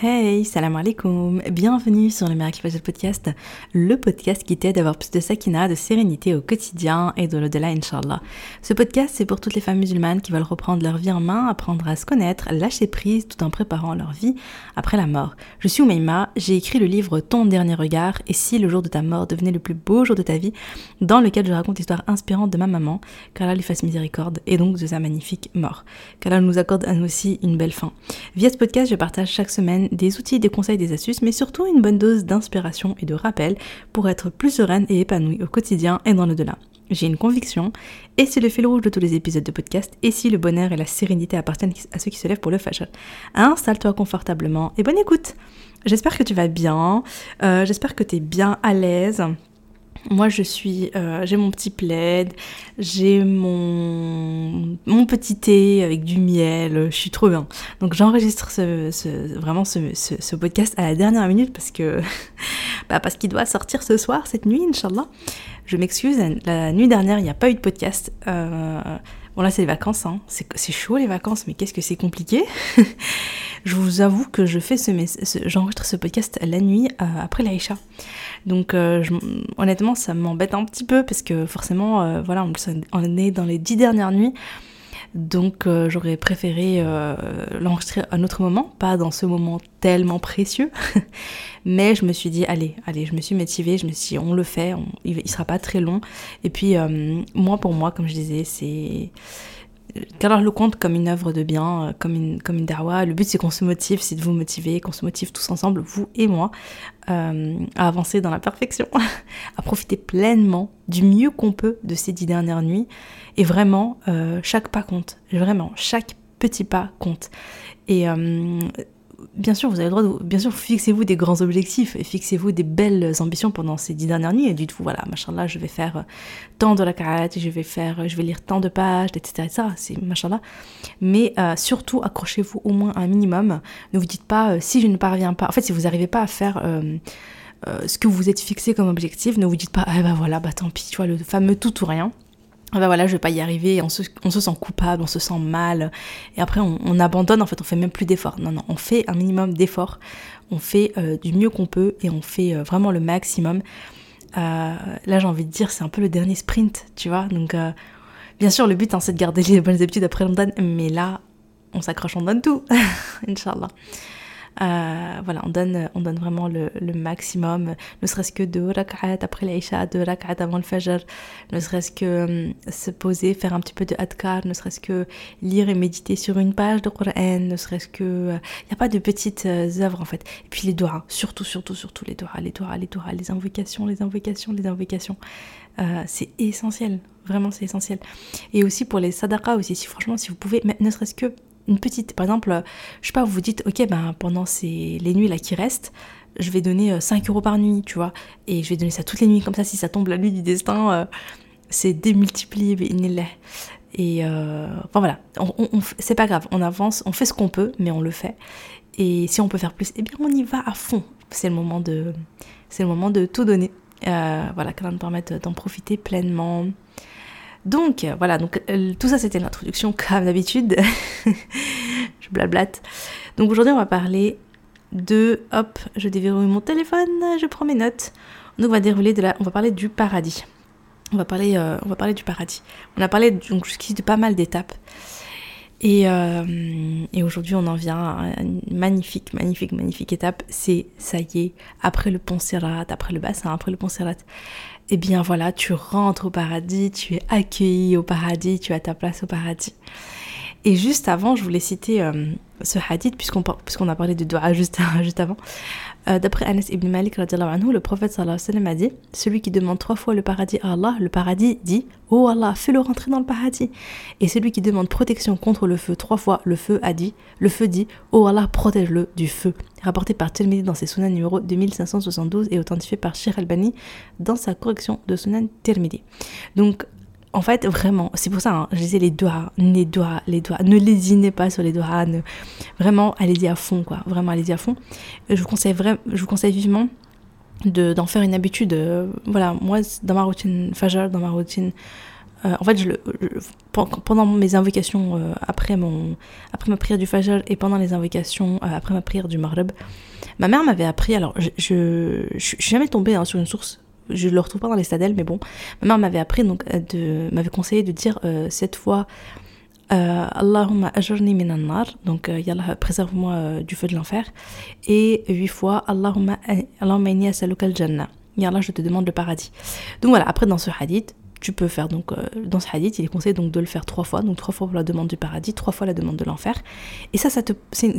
Hey, salam alaikum, bienvenue sur le Miracle Fajr Podcast, le podcast qui t'aide à avoir plus de sakina, de sérénité au quotidien et de l'au-delà, inshallah. Ce podcast, c'est pour toutes les femmes musulmanes qui veulent reprendre leur vie en main, apprendre à se connaître, lâcher prise tout en préparant leur vie après la mort. Je suis Oumaima, j'ai écrit le livre Ton dernier regard et si le jour de ta mort devenait le plus beau jour de ta vie, dans lequel je raconte l'histoire inspirante de ma maman, qu'Allah lui fasse miséricorde et donc de sa magnifique mort. Qu'Allah nous accorde à nous aussi une belle fin. Via ce podcast, je partage chaque semaine des outils, des conseils, des astuces, mais surtout une bonne dose d'inspiration et de rappel pour être plus sereine et épanouie au quotidien et dans le delà. J'ai une conviction, et c'est le fil rouge de tous les épisodes de podcast, et si le bonheur et la sérénité appartiennent à ceux qui se lèvent pour le fashion. Installe-toi confortablement et bonne écoute J'espère que tu vas bien, euh, j'espère que tu es bien à l'aise, moi, je suis, euh, j'ai mon petit plaid, j'ai mon, mon petit thé avec du miel, je suis trop bien. Donc, j'enregistre ce, vraiment ce, ce, podcast à la dernière minute parce que, bah, parce qu'il doit sortir ce soir, cette nuit, Inch'Allah. Je m'excuse, la, nuit dernière, il n'y a pas eu de podcast. Euh, bon, là, c'est les vacances, hein. c'est chaud les vacances, mais qu'est-ce que c'est compliqué? je vous avoue que je fais ce, j'enregistre ce podcast la nuit euh, après l'Aïcha. Donc euh, honnêtement, ça m'embête un petit peu parce que forcément, euh, voilà, on, est dans les dix dernières nuits. Donc euh, j'aurais préféré l'enregistrer à un autre moment, pas dans ce moment tellement précieux. Mais je me suis dit, allez, allez, je me suis motivée, je me suis dit, on le fait, il, il, sera pas très long. Et puis, moi pour moi, comme je disais, c'est qu'alors le compte comme une œuvre de bien, euh, comme une, comme une darwa. Le but c'est qu'on se motive, c'est de vous motiver, qu'on se motive tous ensemble, vous et moi, euh, à avancer dans la perfection, à profiter pleinement du mieux qu'on peut de ces dix dernières nuits. Et vraiment, euh, chaque pas compte. Vraiment, chaque petit pas compte. Et bien sûr, vous avez le droit de. Bien sûr, fixez-vous des grands objectifs et fixez-vous des belles ambitions pendant ces dix dernières nuits et dites-vous, voilà, machin je vais faire tant de la carate, je vais faire, je vais lire tant de pages, etc. etc. c'est machin Mais euh, surtout, accrochez-vous au moins un minimum. Ne vous dites pas, euh, si je ne parviens pas. En fait, si vous n'arrivez pas à faire. Euh, ce que vous êtes fixé comme objectif, ne vous dites pas, ah bah voilà, bah tant pis, tu vois, le fameux tout ou rien bah voilà, je vais pas y arriver, on se, sent coupable, on se sent mal, et après on, abandonne, en fait, on fait même plus d'efforts. Non, non, on fait un minimum d'efforts, on fait euh, du mieux qu'on peut, et on fait euh, vraiment le maximum. Euh, là, j'ai envie de dire, c'est un peu le dernier sprint, tu vois. Donc, bien sûr, le but, hein, c'est de garder les bonnes habitudes après London, mais là, on s'accroche, on donne tout, Inch'Allah. Euh, voilà, on donne, on donne vraiment le, maximum, ne serait-ce que deux rak'at après l'Aïcha, deux rak'at avant le Fajr, ne serait-ce que hum, se poser, faire un petit peu de adkar, ne serait-ce que lire et méditer sur une page de Qur'an, ne serait-ce que... Il euh, n'y a pas de petites euh, œuvres en fait. Et puis les doigts, surtout, surtout, surtout les doigts, les doigts, les doigts, les invocations, les invocations, les invocations. c'est essentiel, vraiment c'est essentiel. Et aussi pour les sadaqas aussi, si franchement, si vous pouvez, ne serait-ce que une petite, par exemple, je sais pas, vous vous dites, ok, ben pendant ces, les nuits là qui restent, je vais donner 5 euh, euros par nuit, tu vois, et je vais donner ça toutes les nuits, comme ça, si ça tombe la nuit du destin, euh, c'est démultiplié, et euh, enfin voilà, on, c'est pas grave, on avance, on fait ce qu'on peut, mais on le fait. Et si on peut faire plus, eh bien on y va à fond. C'est le moment de, c'est le moment de tout donner. voilà, qui va nous permettre d'en profiter pleinement. Donc voilà, donc euh, tout ça c'était l'introduction comme d'habitude. je blablate. Donc aujourd'hui on va parler de hop, je déverrouille mon téléphone, je prends mes notes. On va dérouler de on va parler du paradis. On va parler, euh, on va parler du paradis. On a parlé donc jusqu'ici de pas mal d'étapes. Et, euh, aujourd'hui, on en vient à une magnifique, magnifique, magnifique étape. C'est, ça y est, après le pont Sirat, après le bassin, après le pont Sirat, eh bien voilà, tu rentres au paradis, tu es accueilli au paradis, tu as ta place au paradis. Et juste avant, je voulais citer euh, ce hadith, puisqu'on a parlé de dua juste, avant. Euh, d'après Anas ibn Malik, anhu, le prophète sallallahu alayhi wa a dit Celui qui demande trois fois le paradis à Allah, le paradis dit Oh Allah, fais-le rentrer dans le paradis. Et celui qui demande protection contre le feu trois fois, le feu a dit Le feu dit Oh Allah, protège-le du feu. Rapporté par Tirmidhi dans ses sunan numéro 2572 et authentifié par Sheikh Albani dans sa correction de sunan Tirmidhi. Donc, en fait, vraiment, c'est pour ça, hein, je disais les doigts, les doigts, les doigts, ne lésinez pas sur les doigts, vraiment, allez-y à fond, quoi, vraiment, allez-y à fond. Je vous conseille, vraiment, je vous conseille vivement d'en faire une habitude. Euh, voilà, moi, dans ma routine Fajr, dans ma routine euh, en fait, je, pendant mes invocations euh, après, mon, après ma prière du Fajr et pendant les invocations après ma prière du Maghreb, ma mère m'avait appris, alors je, je, je, suis jamais tombée hein, sur une source, je le retrouve pas dans les stadelles, mais bon, ma mère m'avait appris, donc m'avait conseillé de dire cette fois Allahumma ajurni minan nar, donc Yallah préserve-moi du feu de l'enfer, et huit fois Allahumma, Allahumma inni as'aluka al-jannah. Yallah, je te demande le paradis. Donc voilà, après dans ce hadith, tu peux faire donc euh, dans ce hadith, il est conseillé donc de le faire trois fois, donc trois fois pour la demande du paradis, trois fois la demande de l'enfer. Et ça, ça te, c'est,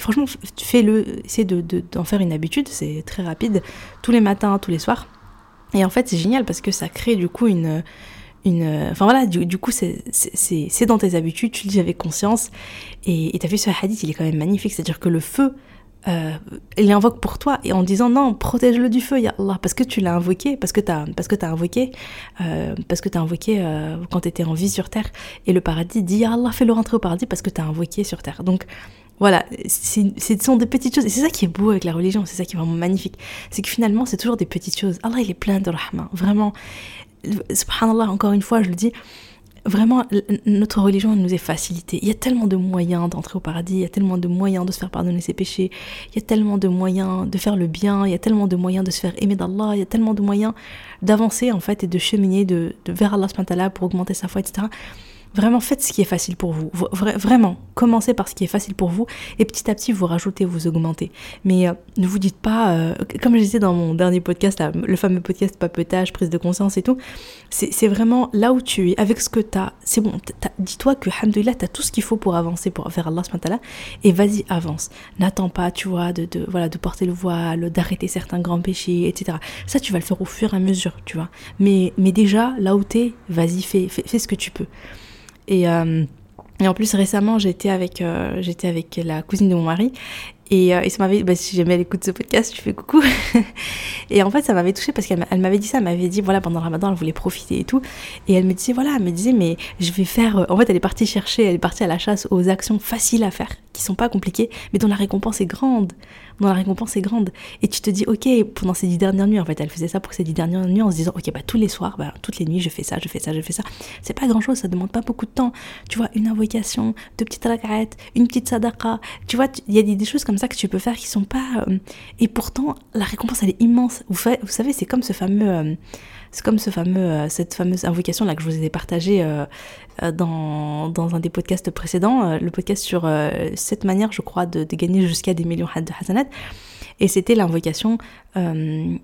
franchement, fais-le, essaie de, d'en faire une habitude, c'est très rapide, tous les matins, tous les soirs. Et en fait, c'est génial parce que ça crée du coup une, une, enfin voilà, du, coup, c'est, dans tes habitudes, tu le dis avec conscience. Et tu as vu ce hadith, il est quand même magnifique, c'est-à-dire que le feu euh, il invoque pour toi et en disant non, protège-le du feu, ya Allah, parce que tu l'as invoqué, parce que tu as, parce que as invoqué, euh, parce que tu as invoqué euh, quand tu étais en vie sur terre. Et le paradis dit ya Allah, fais-le rentrer au paradis parce que tu as invoqué sur terre. Donc voilà, ce sont des petites choses. Et c'est ça qui est beau avec la religion, c'est ça qui est vraiment magnifique. C'est que finalement, c'est toujours des petites choses. Allah, il est plein de rahma, vraiment. Subhanallah, encore une fois, je le dis Vraiment, notre religion nous est facilitée. Il y a tellement de moyens d'entrer au paradis, il y a tellement de moyens de se faire pardonner ses péchés, il y a tellement de moyens de faire le bien, il y a tellement de moyens de se faire aimer d'Allah, il y a tellement de moyens d'avancer en fait et de cheminer de, vers Allah pour augmenter sa foi, etc. Vraiment, faites ce qui est facile pour vous. vraiment, commencez par ce qui est facile pour vous et petit à petit, vous rajoutez, vous augmentez. Mais euh, ne vous dites pas, euh, comme je disais dans mon dernier podcast, le fameux podcast papetage, prise de conscience et tout, c'est vraiment là où tu es, avec ce que tu as. C'est bon, dis-toi que, alhamdoulilah, tu as tout ce qu'il faut pour avancer pour faire Allah et vas-y, avance. N'attends pas, tu vois, de, de, voilà, de porter le voile, d'arrêter certains grands péchés, etc. Ça, tu vas le faire au fur et à mesure, tu vois. Mais, mais déjà, là où tu es, vas-y, fais, fais ce que tu peux. Et, euh, et en plus, récemment, j'étais avec, euh, j'étais avec la cousine de mon mari. Et, euh, et ça m'avait, bah, si jamais elle écoute ce podcast, je fais coucou. et en fait, ça m'avait touchée parce qu'elle m'avait dit ça, elle m'avait dit, voilà, pendant le ramadan, elle voulait profiter et tout. Et elle me disait, voilà, elle me disait, mais je vais faire. En fait, elle est partie chercher, elle est partie à la chasse aux actions faciles à faire, qui sont pas compliquées, mais dont la récompense est grande la récompense est grande. Et tu te dis, ok, pendant ces dix dernières nuits, en fait, elle faisait ça pour ces dix dernières nuits en se disant, ok, bah tous les soirs, bah, toutes les nuits, je fais ça, je fais ça, je fais ça. C'est pas grand chose, ça demande pas beaucoup de temps. Tu vois, une invocation, deux petites rakaat, une petite sadaqa. Tu vois, il y a des, choses comme ça que tu peux faire qui sont pas. Euh, et pourtant, la récompense, elle est immense. Vous, vous savez, c'est comme ce fameux. Euh, c'est comme ce fameux, euh, cette fameuse invocation là que je vous ai partagée dans, dans un des podcasts précédents, le podcast sur cette manière, je crois, de, de gagner jusqu'à des millions de hasanat. Et c'était l'invocation euh,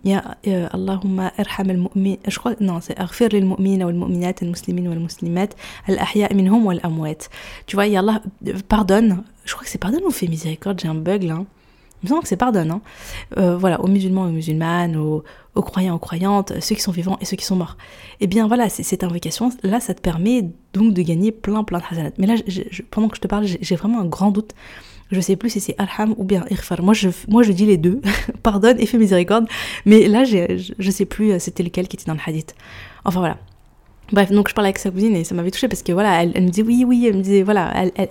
Allahumma arham al-mu'min. Je crois, non, c'est Aghfir lil mu'mina wal mu'minat al muslimin wal muslimat al ahya minhum wal amwat. Tu vois, Allah, pardonne. Je crois que c'est pardonne ou fait miséricorde, j'ai un bug là. Il me semble que c'est pardonne. Hein. Euh, voilà, aux musulmans aux musulmanes, aux, croyants, aux croyantes, ceux qui sont vivants et ceux qui sont morts. Et eh bien voilà, cette invocation, là, ça te permet donc de gagner plein, plein de hasanat. Mais là, pendant que je te parle, j'ai vraiment un grand doute je sais plus si c'est Arham ou bien Irfar. Moi je, moi, je dis les deux. Pardonne et fais miséricorde. Mais là, je, je sais plus euh, c'était lequel qui était dans le hadith. Enfin voilà. Bref, donc je parlais avec sa cousine et ça m'avait touché parce que voilà, elle, me disait oui, oui, elle me disait voilà, elle, elle,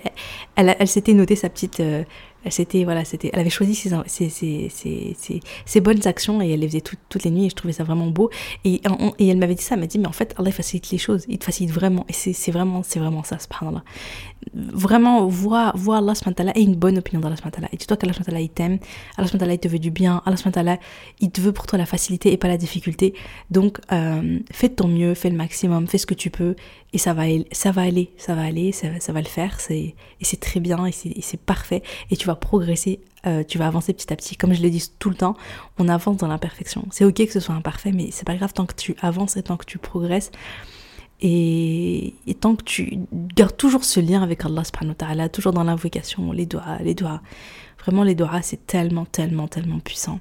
elle, elle s'était notée sa petite, euh, c'était voilà c'était elle avait choisi ses, ses, ses, ses, bonnes actions et elle les faisait toutes les nuits et je trouvais ça vraiment beau. Et, et elle m'avait dit ça elle m'a dit mais en fait Allah facilite les choses il te facilite vraiment. Et c'est vraiment c'est vraiment ça subhanallah vraiment vois vois Allah et une bonne opinion d'Allah et dis-toi qu'Allah il t'aime Allah il te veut du bien Allah il te veut pour toi la facilité et pas la difficulté donc euh, fais de ton mieux fais le maximum fais ce que tu peux et ça va ça va aller ça va aller ça, ça va le faire c'est et c'est très bien et c'est parfait et tu vas progresser, euh, tu vas avancer petit à petit. Comme je le dis tout le temps, on avance dans l'imperfection. C'est ok que ce soit imparfait, mais c'est pas grave tant que tu avances et tant que tu progresses. Et, tant que tu gardes toujours ce lien avec Allah subhanahu wa ta'ala, toujours dans l'invocation, les doigts, les doigts. Vraiment, les doigts, c'est tellement, tellement, tellement puissant.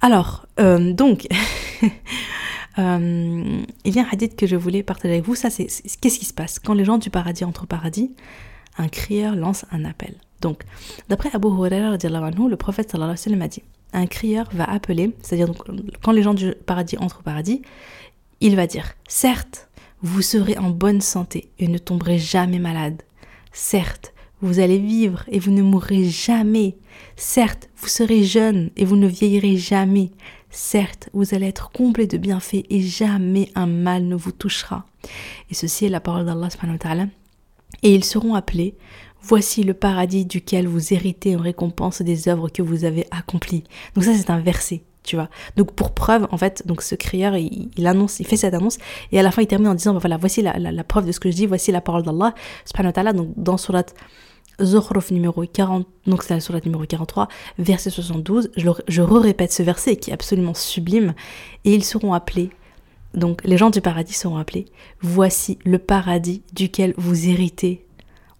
Alors, euh, donc, euh, il y a un hadith que je voulais partager avec vous. Ça, c'est qu'est-ce qui se passe quand les gens du paradis entrent au paradis? Un crieur lance un appel. Donc, d'après Abu Huraira, le prophète sallallahu alayhi wa sallam a dit un crieur va appeler, c'est-à-dire quand les gens du paradis entrent au paradis, il va dire Certes, vous serez en bonne santé et ne tomberez jamais malade. Certes, vous allez vivre et vous ne mourrez jamais. Certes, vous serez jeune et vous ne vieillirez jamais. Certes, vous allez être complet de bienfaits et jamais un mal ne vous touchera. Et ceci est la parole d'Allah. Et ils seront appelés, voici le paradis duquel vous héritez en récompense des œuvres que vous avez accomplies. Donc ça c'est un verset tu. Donc pour preuve, en fait, donc ce crieur, il, annonce, il fait cette annonce, et à la fin il termine en disant, bah, voilà, voici la, preuve de ce que je dis, voici la parole d'Allah, subhanahu wa donc dans surat Zukhruf numéro 40, donc c'est la surat numéro 43, verset 72, je, je répète ce verset qui est absolument sublime, et ils seront appelés, donc les gens du paradis seront appelés, voici le paradis duquel vous héritez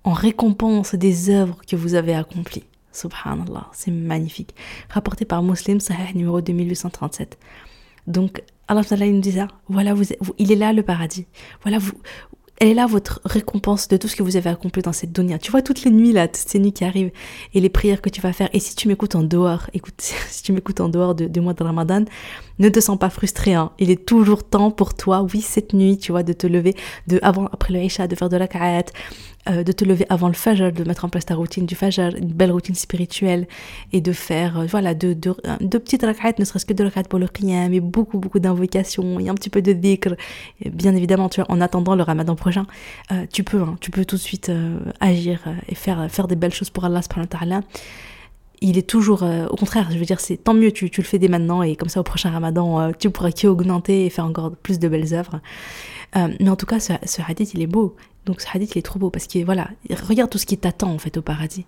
en récompense des œuvres que vous avez accomplies. Subhanallah, c'est magnifique. Rapporté par Muslim, Sahih numéro 2837. Donc, Allah nous dit ça. Voilà, vous, il est là le paradis. Voilà, vous, elle est là votre récompense de tout ce que vous avez accompli dans cette dunya. Tu vois toutes les nuits là, toutes ces nuits qui arrivent et les prières que tu vas faire. Et si tu m'écoutes en dehors, écoute, si tu m'écoutes en dehors de, mois de Ramadan, ne te sens pas frustré. Hein. Il est toujours temps pour toi, oui, cette nuit, tu vois, de te lever, de avant, après le Isha, de faire de la ka'at, euh, de te lever avant le fajr, de mettre en place ta routine du fajr, une belle routine spirituelle et de faire, euh, voilà, de, de, de petites rak'at, ne serait-ce que de rak'at pour le qiyam mais beaucoup, beaucoup d'invocations et un petit peu de dhikr. bien évidemment, tu vois, en attendant le ramadan prochain, euh, tu peux, hein, tu peux tout de suite agir et faire, faire des belles choses pour Allah subhanahu wa il est toujours, au contraire, je veux dire, c'est tant mieux, tu, tu, le fais dès maintenant et comme ça au prochain ramadan, tu pourras qui augmenter et faire encore plus de belles œuvres. mais en tout cas, ce, ce hadith, il est beau. Donc ce hadith, il est trop beau parce que voilà, regarde tout ce qui t'attend en fait au paradis.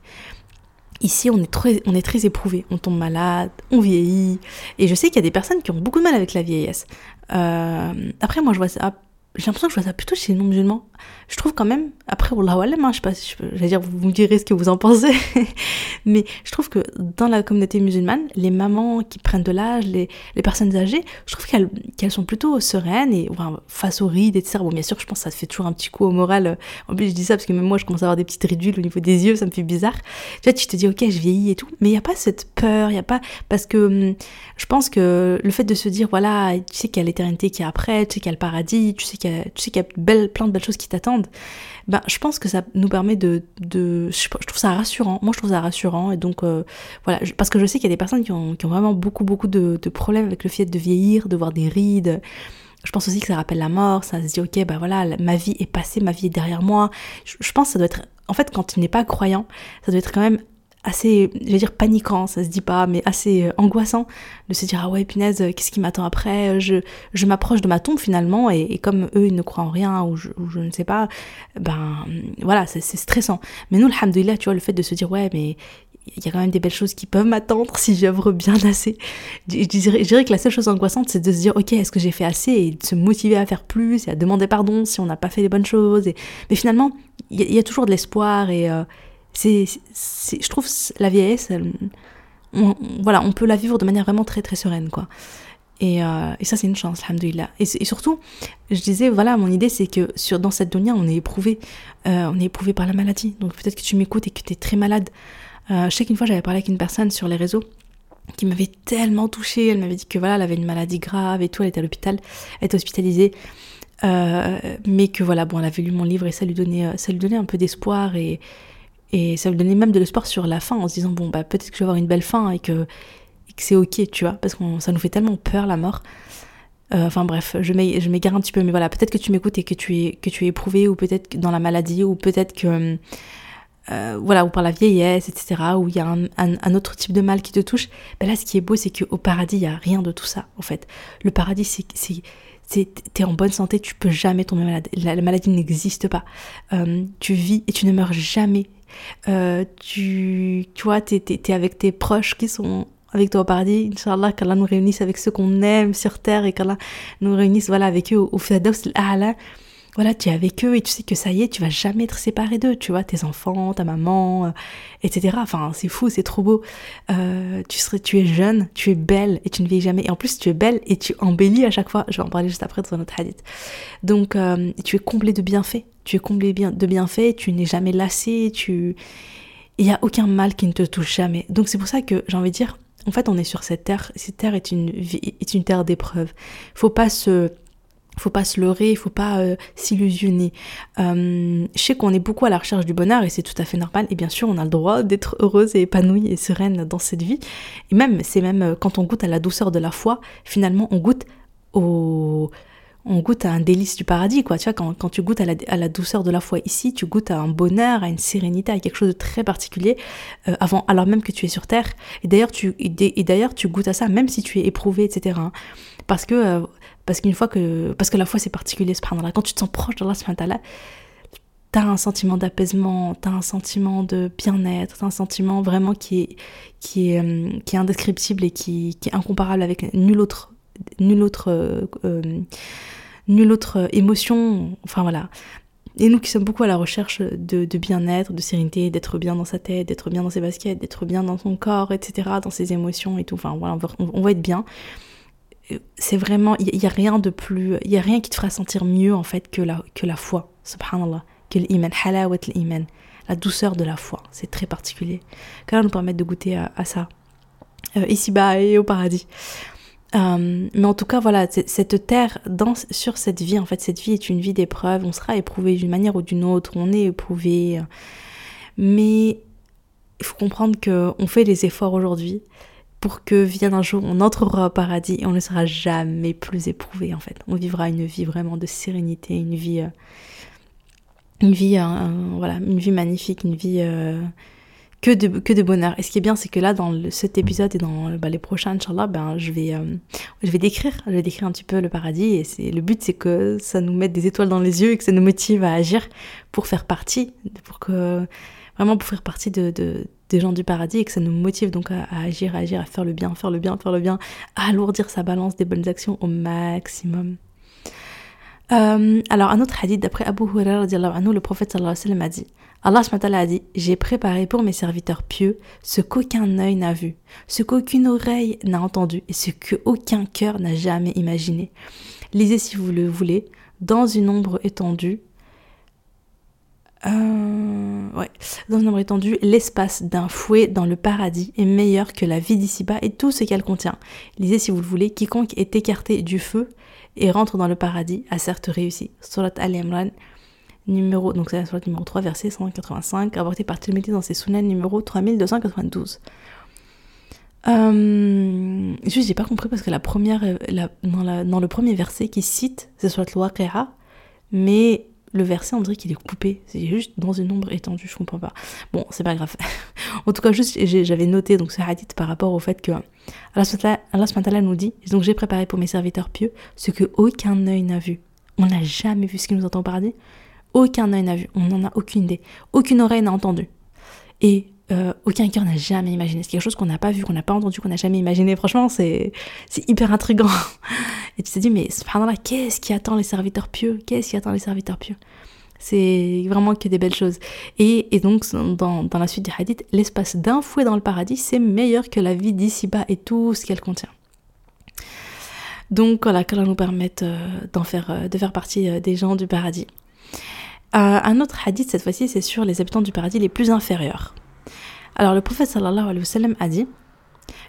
Ici, on est, très, on est très éprouvé, on tombe malade, on vieillit. Et je sais qu'il y a des personnes qui ont beaucoup de mal avec la vieillesse. Euh, après, moi, je vois ça j'ai l'impression que je vois ça plutôt chez les non-musulmans. Je trouve quand même, après, Wallah hein, je sais pas si je dire, vous me direz ce que vous en pensez, mais je trouve que dans la communauté musulmane, les mamans qui prennent de l'âge, les, les, personnes âgées, je trouve qu'elles qu'elles sont plutôt sereines et face aux rides, etc. Bon, bien sûr, je pense que ça fait toujours un petit coup au moral. En plus, je dis ça parce que même moi, je commence à avoir des petites ridules au niveau des yeux, ça me fait bizarre. Tu vois, tu te dis, ok, je vieillis et tout, mais il n'y a pas cette peur, il n'y a pas, parce que hum, je pense que le fait de se dire, voilà, tu sais qu'il y a l'éternité qui est après, tu sais qu'il y a le paradis, tu sais tu sais qu'il y a plein de belles choses qui t'attendent, ben, je pense que ça nous permet de, de je, trouve ça rassurant. Moi, je trouve ça rassurant. Et donc, euh, voilà, parce que je sais qu'il y a des personnes qui ont, qui ont vraiment beaucoup, beaucoup de, de, problèmes avec le fait de vieillir, de voir des rides. Je pense aussi que ça rappelle la mort. Ça se dit, ok, ben voilà, ma vie est passée, ma vie est derrière moi. Je, je pense que ça doit être, en fait, quand tu n'es pas croyant, ça doit être quand même assez, je vais dire paniquant, ça se dit pas, mais assez euh, angoissant de se dire ah ouais punaise, euh, qu'est-ce qui m'attend après Je, je m'approche de ma tombe finalement et, comme eux ils ne croient en rien ou je, je ne sais pas, ben voilà c'est stressant. Mais nous alhamdoulilah tu vois le fait de se dire ouais mais il y a quand même des belles choses qui peuvent m'attendre si j'œuvre bien assez. Je, dirais, que la seule chose angoissante, c'est de se dire, ok, est-ce que j'ai fait assez et de se motiver à faire plus et à demander pardon si on n'a pas fait les bonnes choses. Mais finalement, il y, a toujours de l'espoir et, euh, c'est, je trouve la vieillesse, on, voilà, on peut la vivre de manière vraiment très très sereine, quoi. Et, euh, et ça, c'est une chance, alhamdoulilah. Et, et, surtout, je disais, voilà, mon idée, c'est que sur, dans cette dunya, on est éprouvé. Euh, on est éprouvé par la maladie. Donc peut-être que tu m'écoutes et que tu es très malade. Euh, je sais qu'une fois, j'avais parlé avec une personne sur les réseaux qui m'avait tellement touchée. Elle m'avait dit que voilà, elle avait une maladie grave et tout, elle était à l'hôpital, elle était hospitalisée. mais que voilà, bon, elle avait lu mon livre et ça lui donnait, ça lui donnait un peu d'espoir et, et ça lui donnait même de l'espoir sur la fin en se disant, bon, bah peut-être que je vais avoir une belle fin et que, c'est ok, tu vois, parce que ça nous fait tellement peur la mort. Euh, enfin bref, je m'égare un petit peu, mais voilà, peut-être que tu m'écoutes et que tu es, que tu es éprouvé, ou peut-être dans la maladie, ou peut-être que. Euh, voilà, ou par la vieillesse, etc., où il y a un, autre type de mal qui te touche, ben là, ce qui est beau, c'est qu'au paradis, il n'y a rien de tout ça, en fait. Le paradis, c'est t'es en bonne santé, tu peux jamais tomber malade. La, maladie n'existe pas. Euh, tu vis et tu ne meurs jamais. Euh, tu, tu vois, t'es es, avec tes proches qui sont avec toi au paradis. Inch'Allah, qu'Allah nous réunisse avec ceux qu'on aime sur terre et qu'Allah nous réunisse voilà, avec eux au, au voilà, tu es avec eux et tu sais que ça y est, tu vas jamais être séparé d'eux, tu vois, tes enfants, ta maman, euh, etc. Enfin, c'est fou, c'est trop beau. Euh, tu serais, tu es jeune, tu es belle et tu ne vieillis jamais. Et en plus, tu es belle et tu embellis à chaque fois. Je vais en parler juste après dans notre hadith. Donc, tu es comblé de bienfaits tu es comblé de bienfaits, tu n'es jamais lassé, tu... Il n'y a aucun mal qui ne te touche jamais. Donc c'est pour ça que j'ai envie de dire, en fait on est sur cette terre, cette terre est une, est une terre d'épreuve. Faut pas se faut pas se leurrer, il faut pas euh, s'illusionner. Euh, je sais qu'on est beaucoup à la recherche du bonheur et c'est tout à fait normal. Et bien sûr, on a le droit d'être heureuse et épanouie et sereine dans cette vie. Et même, c'est même euh, quand on goûte à la douceur de la foi, finalement, on goûte au, on goûte à un délice du paradis, quoi. Tu vois, quand, quand tu goûtes à la, douceur de la foi ici, tu goûtes à un bonheur, à une sérénité, à quelque chose de très particulier, avant, alors même que tu es sur terre. Et d'ailleurs, tu, et d'ailleurs, tu goûtes à ça, même si tu es éprouvé, etc. Hein. Parce que parce qu'une fois que. Parce que la foi, c'est particulier, subhanallah. Quand tu te sens proche d'Allah, subhanallah, t'as un sentiment d'apaisement, t'as un sentiment de bien-être, t'as un sentiment vraiment qui est, qui est, euh, qui est indescriptible et qui, qui, est incomparable avec nul autre. Nul autre euh, euh, nulle autre émotion. Enfin voilà. Et nous qui sommes beaucoup à la recherche de, bien-être, de sérénité, d'être bien dans sa tête, d'être bien dans ses baskets, d'être bien dans son corps, etc., dans ses émotions et tout. Enfin voilà, on va être bien c'est vraiment, il n'y a rien de plus, il y a rien qui te fera sentir mieux en fait que la, que la foi, subhanallah, que l'iman, halawat l'iman, la douceur de la foi, c'est très particulier. Car nous permettre de goûter à, ça, euh, ici-bas et au paradis. Euh, mais en tout cas, voilà, cette terre, sur cette vie, en fait, cette vie est une vie d'épreuve, on sera éprouvé d'une manière ou d'une autre, on est éprouvé, mais il faut comprendre qu'on fait des efforts aujourd'hui, pour que vienne un jour, on entrera au paradis et on ne sera jamais plus éprouvé en fait. On vivra une vie vraiment de sérénité, une vie, euh, une vie, voilà, une vie magnifique, une vie euh, que de que de bonheur. Et ce qui est bien, c'est que là, dans cet épisode et dans bah, les prochains, Inch'Allah, ben je vais, euh, je vais décrire, je vais décrire un petit peu le paradis. Et c'est le but, c'est que ça nous mette des étoiles dans les yeux et que ça nous motive à agir pour faire partie, pour que vraiment pour faire partie de, des gens du paradis et que ça nous motive donc à, agir, à agir, à faire le bien, faire le bien, faire le bien, à alourdir sa balance des bonnes actions au maximum. Euh, alors un autre hadith d'après Abu Hurairah le prophète sallallahu alayhi a dit Allah a dit J'ai préparé pour mes serviteurs pieux ce qu'aucun œil n'a vu, ce qu'aucune oreille n'a entendu et ce qu'aucun cœur n'a jamais imaginé. Lisez si vous le voulez, dans une ombre étendue, euh, ouais. Dans un nombre étendu, l'espace d'un fouet dans le paradis est meilleur que la vie d'ici-bas et tout ce qu'elle contient. Lisez si vous le voulez, quiconque est écarté du feu et rentre dans le paradis a certes réussi. Surat Al-Imran, numéro, donc c'est la surat numéro 3, verset 185, rapporté par Tirmidhi dans ses sunan numéro 3292. Euh, juste, j'ai pas compris parce que la première, dans, le premier verset qui cite, c'est surat Al-Waqi'a, mais le verset, on dirait qu'il est coupé. C'est juste dans une ombre étendue, je comprends pas. Bon, c'est pas grave. en tout cas, juste, j'avais noté donc ce hadith par rapport au fait que Allah nous dit Donc j'ai préparé pour mes serviteurs pieux ce que aucun œil n'a vu. On n'a jamais vu ce qui nous entend parler. Aucun œil n'a vu. On n'en a aucune idée. Aucune oreille n'a entendu. Et euh, aucun cœur n'a jamais imaginé. C'est quelque chose qu'on n'a pas vu, qu'on n'a pas entendu, qu'on n'a jamais imaginé. Franchement, c'est hyper intriguant. Et tu te dis, mais subhanallah, qu'est-ce qui attend les serviteurs pieux? Qu'est-ce qui attend les serviteurs pieux? C'est vraiment que des belles choses. Et, donc, dans, la suite du hadith, l'espace d'un fouet dans le paradis, c'est meilleur que la vie d'ici-bas et tout ce qu'elle contient. Donc voilà, qu'Allah nous permette euh, faire, euh, de faire partie des gens du paradis. un autre hadith, cette fois-ci, c'est sur les habitants du paradis les plus inférieurs. Alors le prophète sallallahu alayhi a dit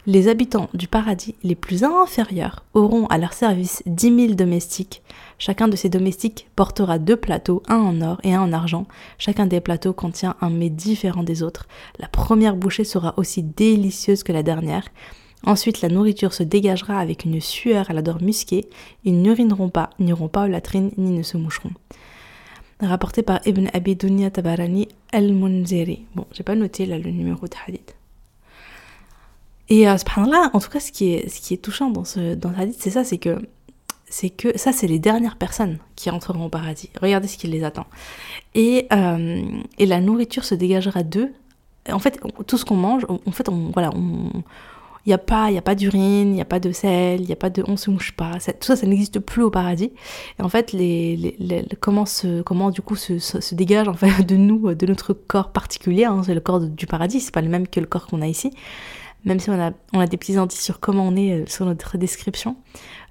Les habitants du paradis les plus inférieurs auront à leur service dix mille domestiques. Chacun de ces domestiques portera deux plateaux, un en or et un en argent. Chacun des plateaux contient un mets différent des autres. La première bouchée sera aussi délicieuse que la dernière. Ensuite, la nourriture se dégagera avec une sueur à l'odeur musquée. Ils n'urineront pas, n'iront pas aux latrines, ni ne se moucheront rapporté par Ibn Abi Dunya Tabarani al-Munziri. Bon, j'ai pas noté là le numéro de hadith. Et euh, là en tout cas, ce qui est, ce qui est touchant dans ce, dans hadith, c'est ça, c'est que, c'est que ça, c'est les dernières personnes qui entreront au paradis. Regardez ce qui les attend. Et, euh, et la nourriture se dégagera d'eux. En fait, tout ce qu'on mange, en fait, on, voilà, on, il n'y a pas, y a pas d'urine, il n'y a pas de sel, il n'y a pas de on se mouche pas. tout ça, ça n'existe plus au paradis. Et en fait, les, les, comment, se, comment du coup se, se, dégage en fait de nous, de notre corps particulier, hein, c'est le corps du paradis, c'est pas le même que le corps qu'on a ici. Même si on a, on a des petits indices sur comment on est euh, sur notre description,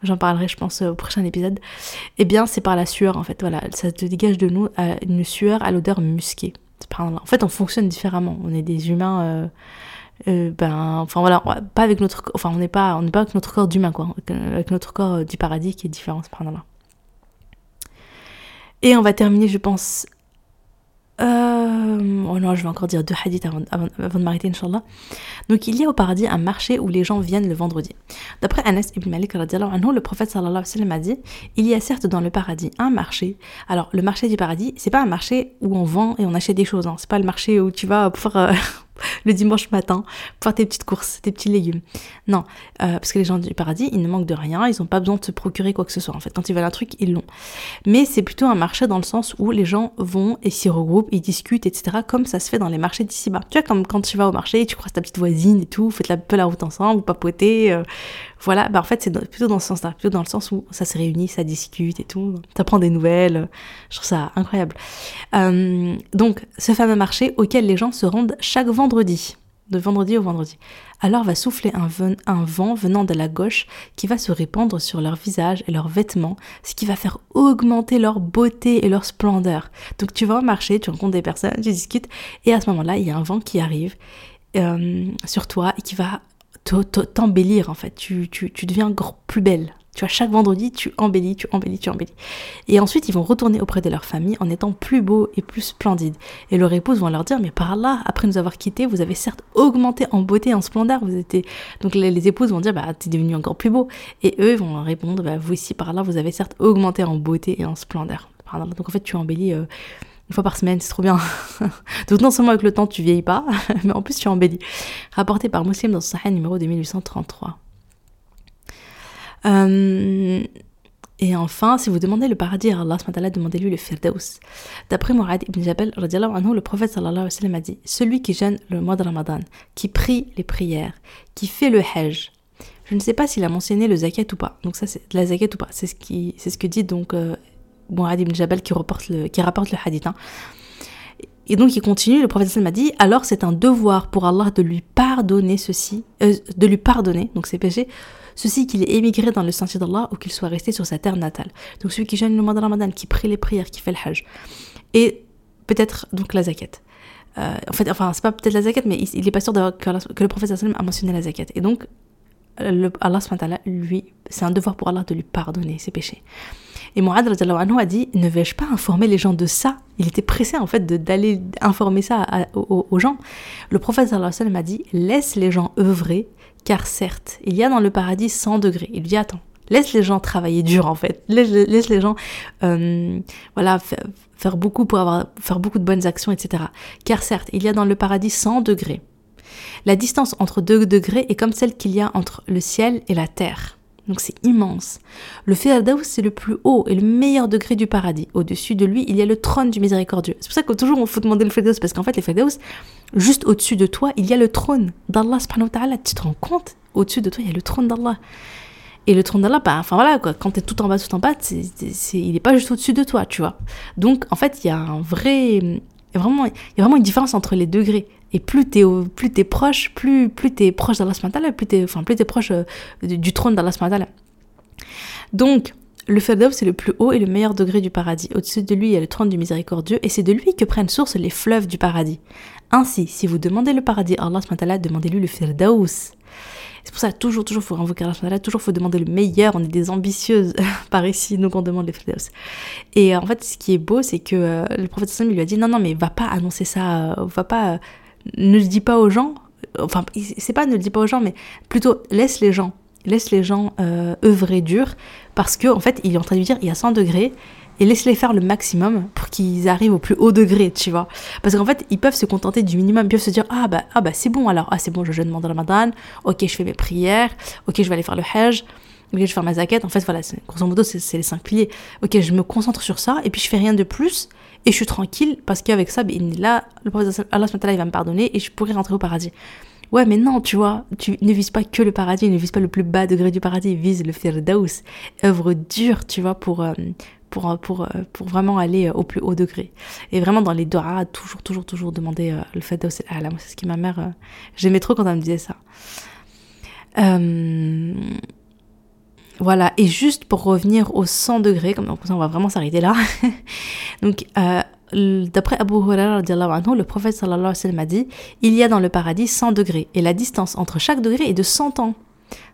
j'en parlerai je pense au prochain épisode, eh bien c'est par la sueur en fait, voilà, ça te dégage de nous euh, une sueur à l'odeur musquée. En fait on fonctionne différemment, on est des humains... Euh, euh, ben, enfin voilà, pas avec notre, enfin on n'est pas, on n'est pas avec notre corps d'humain quoi, avec notre corps euh, du paradis qui est différent Et on va terminer, je pense, euh, oh non, je vais encore dire deux hadiths avant, avant, de m'arrêter, Inch'Allah. Donc, il y a au paradis un marché où les gens viennent le vendredi. D'après Anas ibn Malik, anhu, le prophète sallallahu alayhi wa sallam a dit Il y a certes dans le paradis un marché. Alors, le marché du paradis, c'est pas un marché où on vend et on achète des choses. Hein. C'est pas le marché où tu vas pour faire, euh, le dimanche matin pour faire tes petites courses, tes petits légumes. Non, euh, parce que les gens du paradis, ils ne manquent de rien, ils n'ont pas besoin de se procurer quoi que ce soit. En fait, quand ils veulent un truc, ils l'ont. Mais c'est plutôt un marché dans le sens où les gens vont et s'y regroupent, ils discutent, etc. Comme ça se fait dans les marchés d'ici-bas. Tu vois, comme quand tu vas au marché, tu croises ta petite voisine et tout, faites un peu la route ensemble, vous papotez. Euh, voilà, bah en fait, c'est plutôt dans ce sens-là, plutôt dans le sens où ça se réunit, ça discute et tout, ça prend des nouvelles. Je trouve ça incroyable. Euh, donc, ce fameux marché auquel les gens se rendent chaque vendredi de vendredi au vendredi. Alors va souffler un, un, vent venant de la gauche qui va se répandre sur leur visage et leurs vêtements, ce qui va faire augmenter leur beauté et leur splendeur. Donc tu vas au marché, tu rencontres des personnes, tu discutes, et à ce moment-là, il y a un vent qui arrive euh, sur toi et qui va t'embellir en fait. Tu, tu, tu deviens plus belle, tu vois, chaque vendredi, tu embellis, tu embellis, tu embellis. Et ensuite, ils vont retourner auprès de leur famille en étant plus beaux et plus splendides. Et leurs épouses vont leur dire, mais par là, après nous avoir quittés, vous avez certes augmenté en beauté, en splendeur. Vous étiez... Donc les, épouses vont dire, bah, t'es devenu encore plus beau. Et eux vont répondre, bah, vous ici, par là, vous avez certes augmenté en beauté et en splendeur. Donc en fait, tu embellis euh, une fois par semaine, c'est trop bien. Donc non seulement avec le temps, tu vieillis pas, mais en plus, tu embellis. Rapporté par Muslim dans Sahih numéro 2833. Euh, et enfin, si vous demandez le paradis à Allah, demandez-lui le firdaus. D'après Mu'ad ibn Jabal, anhu, le prophète sallallahu alayhi wa sallam a dit Celui qui jeûne le mois de Ramadan, qui prie les prières, qui fait le hajj, je ne sais pas s'il a mentionné le zakat ou pas. Donc ça, c'est la zakat ou pas. C'est ce, ce que dit donc euh, Mu'ad ibn Jabal qui, reporte le, qui rapporte le hadith. Hein. Et donc il continue, le prophète sallam a dit Alors c'est un devoir pour Allah de lui pardonner ceci, euh, de lui pardonner, donc ses péchés, ceci qu'il est émigré dans le sentier d'Allah ou qu'il soit resté sur sa terre natale. Donc celui qui jeûne le mois de Ramadan, qui prie les prières, qui fait le hajj. Et peut-être donc la zakat. Euh, en fait, enfin, c'est pas peut-être la zakat, mais il, est pas sûr que, que, le prophète a mentionné la zakat. Et donc, le, Allah, lui, c'est un devoir pour Allah de lui pardonner ses péchés. Et Mu'ad anhu a dit Ne vais-je pas informer les gens de ça? Il était pressé en fait d'aller informer ça aux, gens. Le prophète sallallahu a dit Laisse les gens œuvrer car certes, il y a dans le paradis 100 degrés. Il dit attends, laisse les gens travailler dur en fait. Laisse, les gens euh, voilà, faire, beaucoup pour avoir, faire beaucoup de bonnes actions, etc. Car certes, il y a dans le paradis 100 degrés. La distance entre deux degrés est comme celle qu'il y a entre le ciel et la terre. Donc c'est immense. Le Firdaus, c'est le plus haut et le meilleur degré du paradis. Au-dessus de lui, il y a le trône du miséricordieux. C'est pour ça que toujours on faut demander le Firdaus, parce qu'en fait, le Firdaus, juste au-dessus de toi, il y a le trône d'Allah subhanahu wa ta'ala. Tu te rends compte? Au-dessus de toi, il y a le trône d'Allah. Et le trône d'Allah, bah, enfin voilà, quoi, quand t'es tout en bas, tout en bas, il n'est pas juste au-dessus de toi, tu vois. Donc, en fait, il y a un vrai. il y a vraiment une différence entre les degrés. Et plus t'es es proche, plus plus t'es proche d'Allah plus t'es enfin plus es proche euh, du, trône d'Allah Donc le Firdaus c'est le plus haut et le meilleur degré du paradis. Au-dessus de lui, il y a le trône du miséricordieux et c'est de lui que prennent source les fleuves du paradis. Ainsi, si vous demandez le paradis à Allah demandez-lui le Firdaus. C'est pour ça toujours, toujours, faut invoquer Allah toujours, faut demander le meilleur. On est des ambitieuses par ici, donc on demande le Firdaus. Et en fait, ce qui est beau, c'est que euh, le prophète Sam lui a dit non, non, mais va pas annoncer ça, euh, va pas ne le dis pas aux gens, enfin, c'est pas ne le dis pas aux gens, mais plutôt laisse les gens, laisse les gens euh, œuvrer dur, parce que en fait, il est en train de dire, il y a 100 degrés, et laisse-les faire le maximum pour qu'ils arrivent au plus haut degré, tu vois. Parce qu'en fait, ils peuvent se contenter du minimum, ils peuvent se dire, ah bah, ah bah c'est bon alors, ah c'est bon, je jeûne le Ramadan, ok, je fais mes prières, ok, je vais aller faire le Hajj, ok, je vais faire ma zakat. En fait, voilà, grosso modo, c'est les cinq piliers. Ok, je me concentre sur ça, et puis je fais rien de plus, et je suis tranquille parce qu'avec ça, là, le prophète Allah il va me pardonner et je pourrai rentrer au paradis. Ouais, mais non, tu vois, tu ne vises pas que le paradis, ne vise pas le plus bas degré du paradis, vise le firdaus, œuvre dure, tu vois, pour, euh, pour, pour, euh, pour vraiment aller euh, au plus haut degré. Et vraiment, dans les doigts, toujours, toujours, toujours demander le firdaus. Ah là, moi, c'est ce qui ma mère, j'aimais trop quand elle me disait ça. Voilà, et juste pour revenir aux 100 degrés, comme ça on va vraiment s'arrêter là. Donc, euh, d'après Abu Hurairah, le prophète sallallahu alayhi wa sallam a dit Il y a dans le paradis 100 degrés, et la distance entre chaque degré est de 100 ans.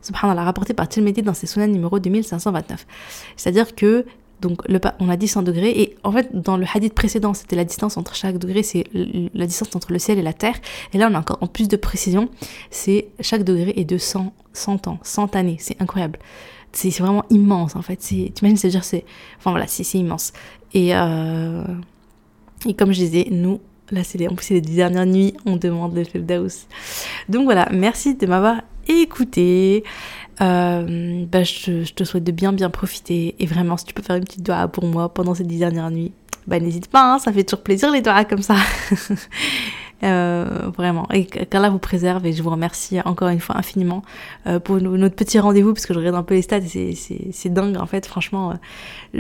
Subhanallah, rapporté par Tirmidhi dans ses sunan numéro 2529. C'est-à-dire que Donc le, on a dit 100 degrés. Et en fait, dans le hadith précédent, c'était la distance entre chaque degré, c'est la distance entre le ciel et la terre. Et là, on a encore en plus de précision, c'est chaque degré est de 100, 100 ans, 100 années. C'est incroyable. C'est vraiment immense en fait. T'imagines, c'est-à-dire, c'est. Enfin voilà, c'est immense. Et, euh, et comme je disais, nous, là, c'est en plus, les dernières nuits, on demande le Firdaus. Donc voilà, merci de m'avoir écouté. Euh, bah, je, te souhaite de bien bien profiter et vraiment si tu peux faire une petite doigt pour moi pendant ces dix dernières nuits, bah n'hésite pas, hein, ça fait toujours plaisir les doigts comme ça. Euh, vraiment. Et qu'Allah vous préserve et je vous remercie encore une fois infiniment euh, pour notre petit rendez-vous parce que je regarde un peu les stats et c'est dingue en fait, franchement.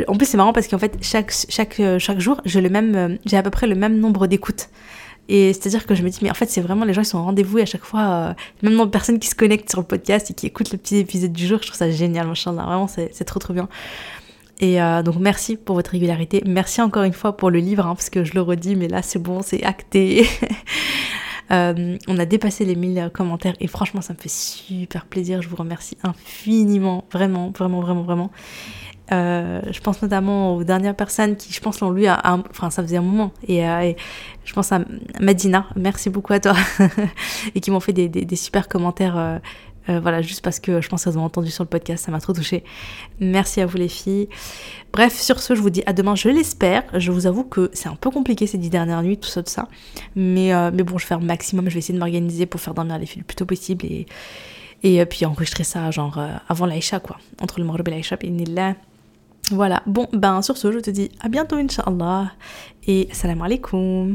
En plus c'est marrant parce qu'en fait chaque, chaque, chaque jour j'ai à peu près le même nombre d'écoutes. Et c'est-à-dire que je me dis, mais en fait, c'est vraiment les gens, ils sont au rendez-vous et à chaque fois, euh, même de personnes qui se connectent sur le podcast et qui écoutent le petit épisode du jour, je trouve ça génial, machin. Vraiment, c'est trop, trop bien. Et euh, donc, merci pour votre régularité. Merci encore une fois pour le livre, hein, parce que je le redis, mais là, c'est bon, c'est acté. Euh, on a dépassé les 1000 commentaires et franchement, ça me fait super plaisir. Je vous remercie infiniment, vraiment, vraiment, vraiment, vraiment. Euh, je pense notamment aux dernières personnes qui, je pense, l'ont lu, à, enfin, ça faisait un moment. Euh, et, je pense à Madina, merci beaucoup à toi, et qui m'ont fait des, des, super commentaires. Euh, voilà, juste parce que je pense qu'elles ont entendu sur le podcast, ça m'a trop touchée. Merci à vous les filles. Bref, sur ce, je vous dis à demain, je l'espère. Je vous avoue que c'est un peu compliqué ces dix dernières nuits, tout ça, tout ça. Mais, mais bon, je vais faire le maximum, je vais essayer de m'organiser pour faire dormir les filles le plus tôt possible et, et puis enregistrer ça genre avant l'Aïcha, quoi. Entre le Maghreb et l'Aïcha, là. Voilà, bon, ben sur ce, je te dis à bientôt, Inch'Allah, et salam alaikum.